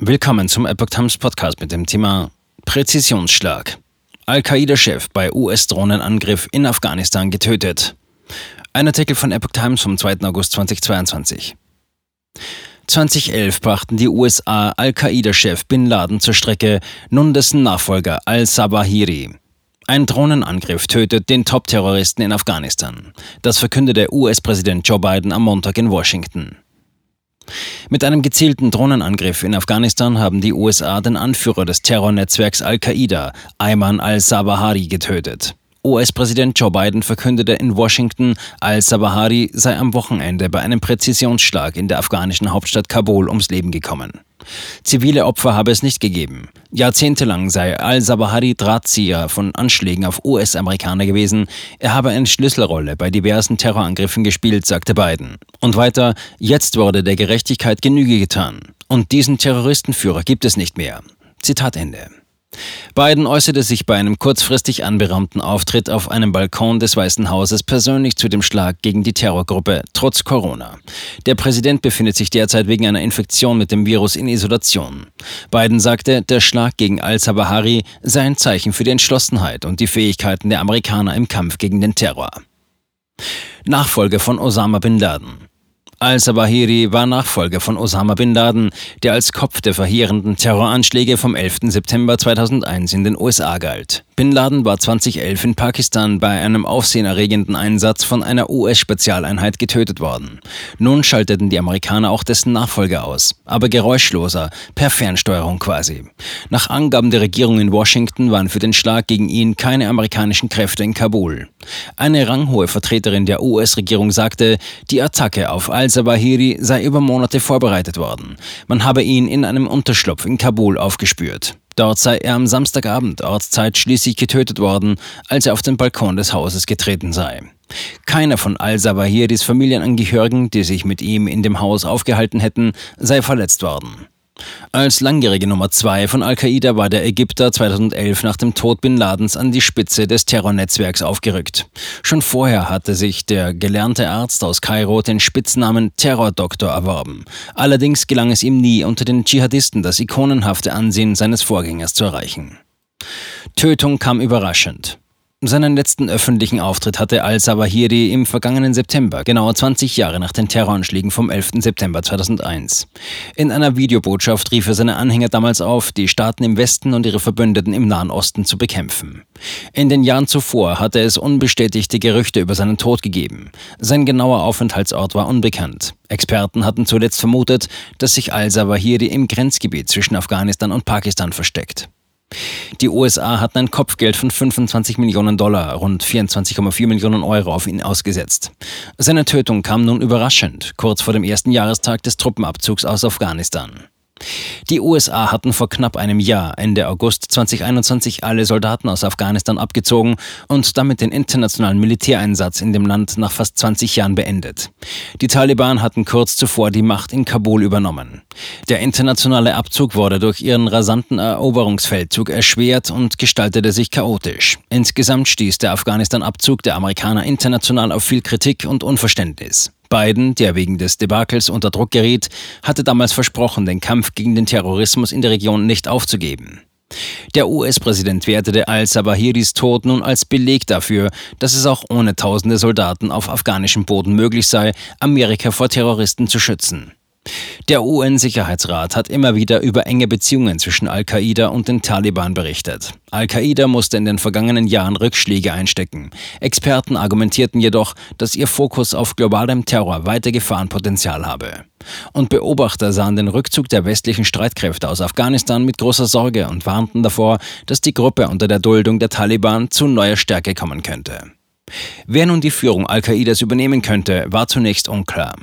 Willkommen zum Epoch Times Podcast mit dem Thema Präzisionsschlag. Al-Qaida-Chef bei US-Drohnenangriff in Afghanistan getötet. Ein Artikel von Epoch Times vom 2. August 2022. 2011 brachten die USA Al-Qaida-Chef Bin Laden zur Strecke, nun dessen Nachfolger al-Sabahiri. Ein Drohnenangriff tötet den Top-Terroristen in Afghanistan. Das verkündete US-Präsident Joe Biden am Montag in Washington. Mit einem gezielten Drohnenangriff in Afghanistan haben die USA den Anführer des Terrornetzwerks Al-Qaida, Ayman al-Zawahiri, getötet. US-Präsident Joe Biden verkündete in Washington, al-Zawahiri sei am Wochenende bei einem Präzisionsschlag in der afghanischen Hauptstadt Kabul ums Leben gekommen. Zivile Opfer habe es nicht gegeben. Jahrzehntelang sei al-Zawahiri Drahtzieher von Anschlägen auf US-Amerikaner gewesen. Er habe eine Schlüsselrolle bei diversen Terrorangriffen gespielt, sagte Biden. Und weiter, jetzt wurde der Gerechtigkeit Genüge getan. Und diesen Terroristenführer gibt es nicht mehr. Zitat Ende. Biden äußerte sich bei einem kurzfristig anberaumten Auftritt auf einem Balkon des Weißen Hauses persönlich zu dem Schlag gegen die Terrorgruppe trotz Corona. Der Präsident befindet sich derzeit wegen einer Infektion mit dem Virus in Isolation. Biden sagte, der Schlag gegen al-Zawahiri sei ein Zeichen für die Entschlossenheit und die Fähigkeiten der Amerikaner im Kampf gegen den Terror. Nachfolger von Osama bin Laden. Al-Sabahiri war Nachfolger von Osama bin Laden, der als Kopf der verheerenden Terroranschläge vom 11. September 2001 in den USA galt. Bin Laden war 2011 in Pakistan bei einem aufsehenerregenden Einsatz von einer US-Spezialeinheit getötet worden. Nun schalteten die Amerikaner auch dessen Nachfolger aus, aber geräuschloser, per Fernsteuerung quasi. Nach Angaben der Regierung in Washington waren für den Schlag gegen ihn keine amerikanischen Kräfte in Kabul. Eine ranghohe Vertreterin der US-Regierung sagte, die Attacke auf al-Zawahiri sei über Monate vorbereitet worden. Man habe ihn in einem Unterschlupf in Kabul aufgespürt. Dort sei er am Samstagabend Ortszeit schließlich getötet worden, als er auf den Balkon des Hauses getreten sei. Keiner von al-Sawahiris Familienangehörigen, die sich mit ihm in dem Haus aufgehalten hätten, sei verletzt worden. Als langjährige Nummer zwei von Al-Qaida war der Ägypter 2011 nach dem Tod Bin Ladens an die Spitze des Terrornetzwerks aufgerückt. Schon vorher hatte sich der gelernte Arzt aus Kairo den Spitznamen Terrordoktor erworben. Allerdings gelang es ihm nie, unter den Dschihadisten das ikonenhafte Ansehen seines Vorgängers zu erreichen. Tötung kam überraschend. Seinen letzten öffentlichen Auftritt hatte al-Zawahiri im vergangenen September, genau 20 Jahre nach den Terroranschlägen vom 11. September 2001. In einer Videobotschaft rief er seine Anhänger damals auf, die Staaten im Westen und ihre Verbündeten im Nahen Osten zu bekämpfen. In den Jahren zuvor hatte es unbestätigte Gerüchte über seinen Tod gegeben. Sein genauer Aufenthaltsort war unbekannt. Experten hatten zuletzt vermutet, dass sich al-Zawahiri im Grenzgebiet zwischen Afghanistan und Pakistan versteckt. Die USA hatten ein Kopfgeld von 25 Millionen Dollar, rund 24,4 Millionen Euro auf ihn ausgesetzt. Seine Tötung kam nun überraschend, kurz vor dem ersten Jahrestag des Truppenabzugs aus Afghanistan. Die USA hatten vor knapp einem Jahr, Ende August 2021, alle Soldaten aus Afghanistan abgezogen und damit den internationalen Militäreinsatz in dem Land nach fast 20 Jahren beendet. Die Taliban hatten kurz zuvor die Macht in Kabul übernommen. Der internationale Abzug wurde durch ihren rasanten Eroberungsfeldzug erschwert und gestaltete sich chaotisch. Insgesamt stieß der Afghanistan-Abzug der Amerikaner international auf viel Kritik und Unverständnis. Biden, der wegen des Debakels unter Druck geriet, hatte damals versprochen, den Kampf gegen den Terrorismus in der Region nicht aufzugeben. Der US-Präsident wertete al-Sabahiris Tod nun als Beleg dafür, dass es auch ohne tausende Soldaten auf afghanischem Boden möglich sei, Amerika vor Terroristen zu schützen. Der UN-Sicherheitsrat hat immer wieder über enge Beziehungen zwischen Al-Qaida und den Taliban berichtet. Al-Qaida musste in den vergangenen Jahren Rückschläge einstecken. Experten argumentierten jedoch, dass ihr Fokus auf globalem Terror weiter Gefahrenpotenzial habe. Und Beobachter sahen den Rückzug der westlichen Streitkräfte aus Afghanistan mit großer Sorge und warnten davor, dass die Gruppe unter der Duldung der Taliban zu neuer Stärke kommen könnte. Wer nun die Führung Al-Qaidas übernehmen könnte, war zunächst unklar.